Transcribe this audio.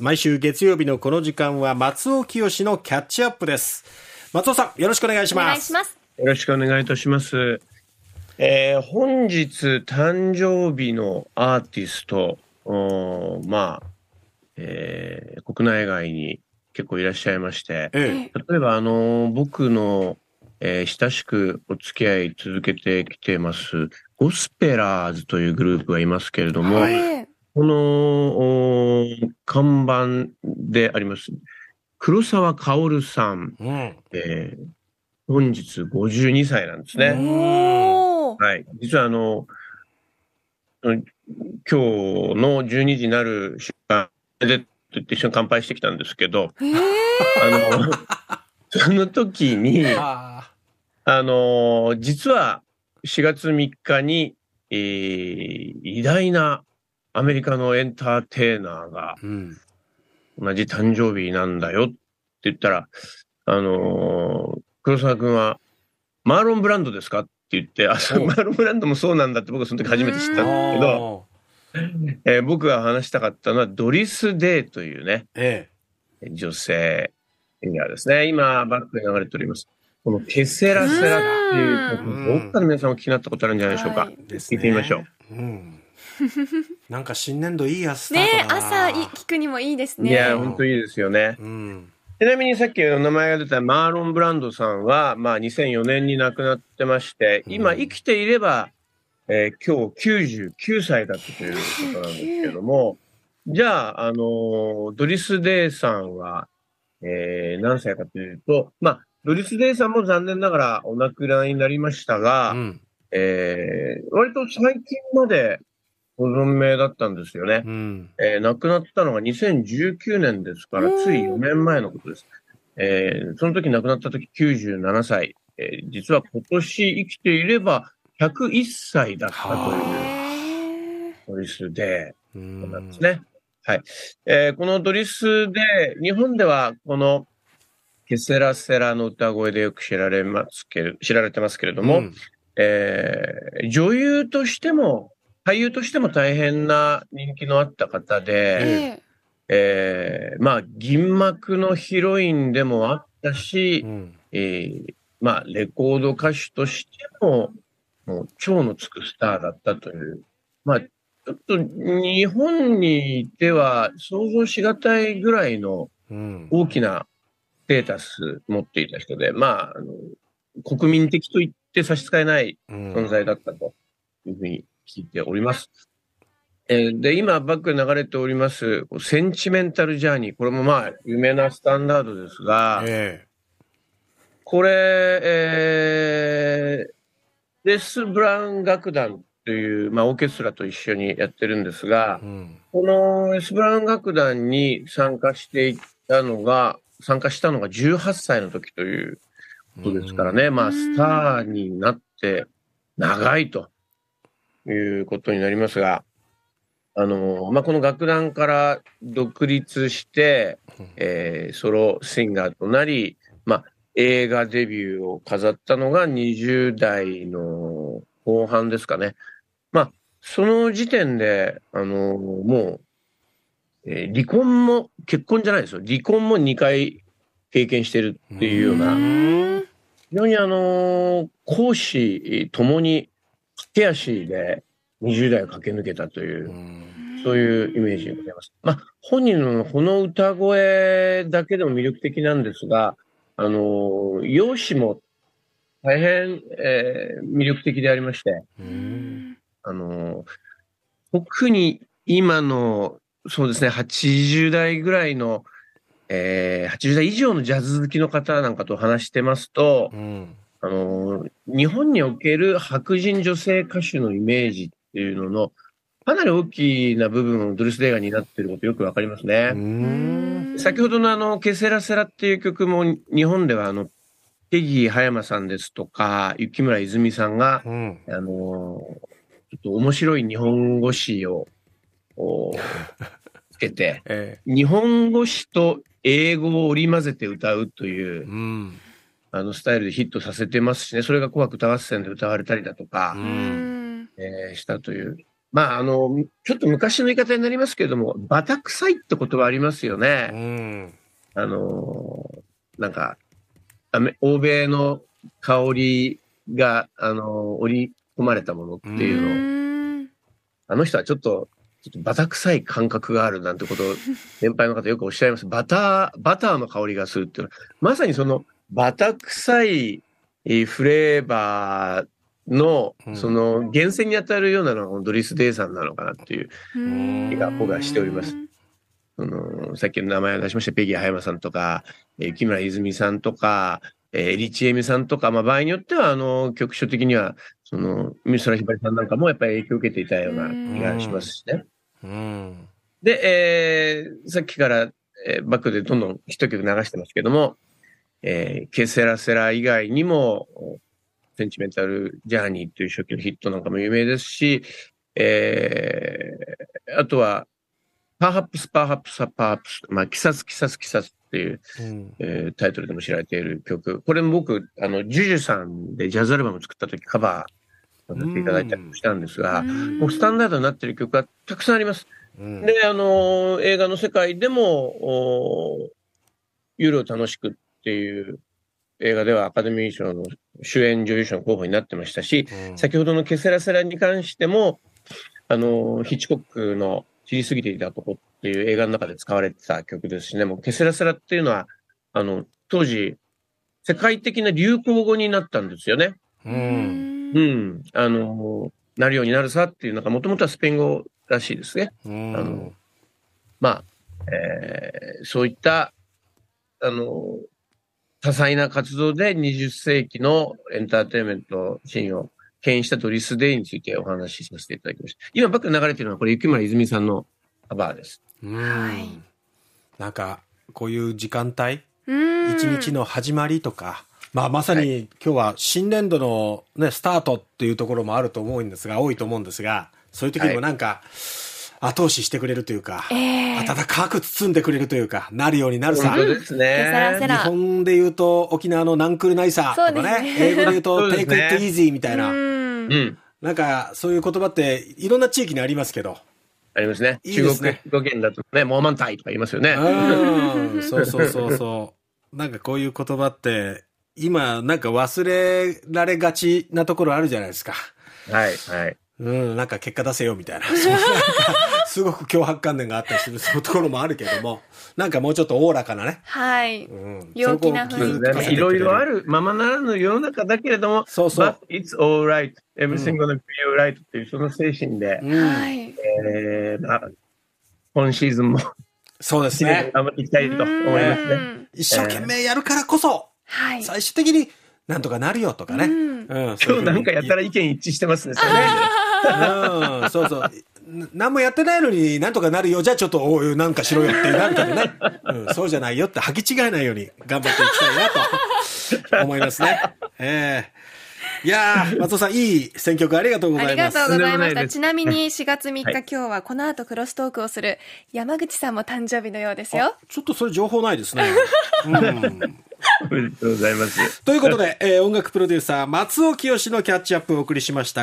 毎週月曜日のこの時間は松尾清のキャッチアップです。松尾さんよろしくお願いします。お願いします。よろしくお願いいたします。えー、本日誕生日のアーティストまあ、えー、国内外に結構いらっしゃいまして、ええ、例えばあの僕の、えー、親しくお付き合い続けてきてますゴスペラーズというグループがいますけれども、はい、この看板であります。黒沢薫さん、うん、えー、本日52歳なんですね。はい、実はあの今日の12時になる瞬間でと一緒に乾杯してきたんですけど、あのその時にあ。の実は4月3日に、えー、偉大なアメリカのエンターテイナーが、同じ誕生日なんだよって言ったら、あのー、黒沢君は、マーロンブランドですかって言って、あ、そう、マーロンブランドもそうなんだって僕はその時初めて知ったんですけど、えー、僕が話したかったのは、ドリス・デーというね、ええ、女性がですね、今、バックに流れております。このケセラセラっていう曲、どっかの皆さんも気になったことあるんじゃないでしょうか。はい、聞いてみましょう。うん なんか新年度いい朝ね朝聞くにもいいですね。いや、本当いいですよね。うん、ちなみにさっき名前が出たマーロン・ブランドさんは、まあ2004年に亡くなってまして、今生きていれば、えー、今日99歳だったということなんですけども、じゃあ、あのー、ドリス・デイさんは、えー、何歳かというと、まあ、ドリス・デイさんも残念ながらお亡くなりになりましたが、うん、えー、割と最近までご存命だったんですよね。うん、えー、亡くなったのが2019年ですから、つい4年前のことです。えー、その時亡くなった時97歳。えー、実は今年生きていれば101歳だったというドリスで、なんですね。はい。えー、このドリスで、日本ではこのケセラセラの歌声でよく知られますけれ知られてますけれども、うん、えー、女優としても俳優としても大変な人気のあった方で、えー、まあ、銀幕のヒロインでもあったし、うん、えー、まあ、レコード歌手としても、もう超のつくスターだったという、まあ、ちょっと日本にいては想像しがたいぐらいの大きなステータス持っていた人で、うん、まあ、あの国民的と言って差し支えない存在だったというふうに聞いております。えー、で、今バックで流れております、センチメンタルジャーニー。これもまあ、有名なスタンダードですが、えー、これ、えー、デス・ブラウン楽団という、まあ、オーケストラと一緒にやってるんですが、うん、このデス・ブラウン楽団に参加していったのが、参加したのが18歳の時ということですからね、うん、まあ、スターになって長いと。いうことになりますが、あのまあ、この楽団から独立して、えー、ソロシンガーとなり、まあ、映画デビューを飾ったのが20代の後半ですかね。まあ、その時点で、あのもう、えー、離婚も、結婚じゃないですよ。離婚も2回経験してるっていうような、非常にあの講師ともに手足で20代を駆け抜けたという、そういうイメージでございます。まあ、本人のこの歌声だけでも魅力的なんですが、あの、容姿も大変、えー、魅力的でありまして、あの、特に今の、そうですね、80代ぐらいの、えー、80代以上のジャズ好きの方なんかと話してますと、うん。あの、日本における白人女性歌手のイメージっていうのの、かなり大きな部分をドリス・デーガになっていることよくわかりますね。先ほどのあの、ケセラセラっていう曲も日本ではあの、ペギー葉山さんですとか、雪村泉さんが、うん、あの、ちょっと面白い日本語詞を、つけて、ええ、日本語詞と英語を織り交ぜて歌うという、うん、あのスタイルでヒットさせてますしね、それが紅白歌合戦で歌われたりだとか、うんえー、したという。まあ、あの、ちょっと昔の言い方になりますけれども、バタ臭いって言葉ありますよね。うん、あの、なんか、欧米の香りが、あの、織り込まれたものっていうのを、あの人はちょっと、ちょっとバタ臭い感覚があるなんてことを、年配の方よくおっしゃいます。バター、バターの香りがするっていうのは、まさにその、バタ臭いフレーバーの、その、源泉に当たるようなのがドリス・デイさんなのかなっていう。気が僕はしております。そのさっきの名前を出しました。ペギー葉山さんとか、え木村泉さんとか、えー、リチエミさんとか、まあ、場合によっては、あの、局所的には、その、美空ひばりさんなんかもやっぱり影響を受けていたような気がしますしね。で、えー、さっきから、えー、バックでどんどん一曲流してますけども、えー、ケセラセラ以外にも、センチメンタルジャーニーという初期のヒットなんかも有名ですし、えー、あとは、 Perhaps, Perhaps, Perhaps、まあ、 Quizás, Quizás, Quizás っていう、うん、えー、タイトルでも知られている曲。これも僕、あの、 JUJUさんでジャズアルバム作った時カバーさせていただいたりもしたんですが、うん、もうスタンダードになっている曲がたくさんあります。うん、で、あの、映画の世界でも、夜を楽しくっていう映画ではアカデミー賞の主演女優賞の候補になってましたし、うん、先ほどのケセラセラに関しても、あの、ヒッチコックの知りすぎていたとこっていう映画の中で使われてた曲ですしね、もうケセラセラっていうのは、あの、当時、世界的な流行語になったんですよね。うん。うん。あの、なるようになるさっていうのが、もともとはスペイン語らしいですね。うん、あの、まあ、えー、そういった、あの、多彩な活動で20世紀のエンターテインメントシーンを牽引したドリス・デイについてお話しさせていただきました。今バック流れてるのはこれ雪村泉さんのカバーです。はい。なんか、こういう時間帯？一日の始まりとか、まあまさに今日は新年度のね、スタートっていうところもあると思うんですが、多いと思うんですが、そういう時にもなんか、はい後押ししてくれるというか、えー、温かく包んでくれるというか、なるようになるさ。本当ですね。日本で言うと沖縄のナンクルナイサーとかね、ね英語で言うと take it easy みたいな。うん。なんか、そういう言葉っていろんな地域にありますけど。ありますね。いいすね中国語圏だとね、モーマンタイとか言いますよね。うん。そうそうそうそう。なんかこういう言葉って、今なんか忘れられがちなところあるじゃないですか。はい、はい。うん、なんか結果出せよみたいな。すごく脅迫観念があったりするそういうところもあるけども、なんかもうちょっとおおらかなね。はい。うん、陽気な雰囲気。いろいろあるままならぬ世の中だけれども、そうそう。It's alright, everything gonna be alright っていうその精神で、うん、はい。えー、まあ、今シーズンも、そうですね。頑張っていきたいと思いますね。一生懸命やるからこそ、はい。最終的になんとかなるよとかね。うん。うん、今日なんかやったら意見一致してますね、それね。うん、そうそう。何もやってないのになんとかなるよ。じゃあちょっと、おい、なんかしろよってなるけどね。うん、そうじゃないよって履き違えないように頑張っていきたいなと思いますね。ええーいや松尾さん、いい選曲ありがとうございます。ありがとうございました。ちなみに4月3日、はい、今日はこの後クロストークをする山口さんも誕生日のようですよ。ちょっとそれ情報ないですね。うん、おめでとうございます。ということで、えー、音楽プロデューサー、松尾清のキャッチアップをお送りしました。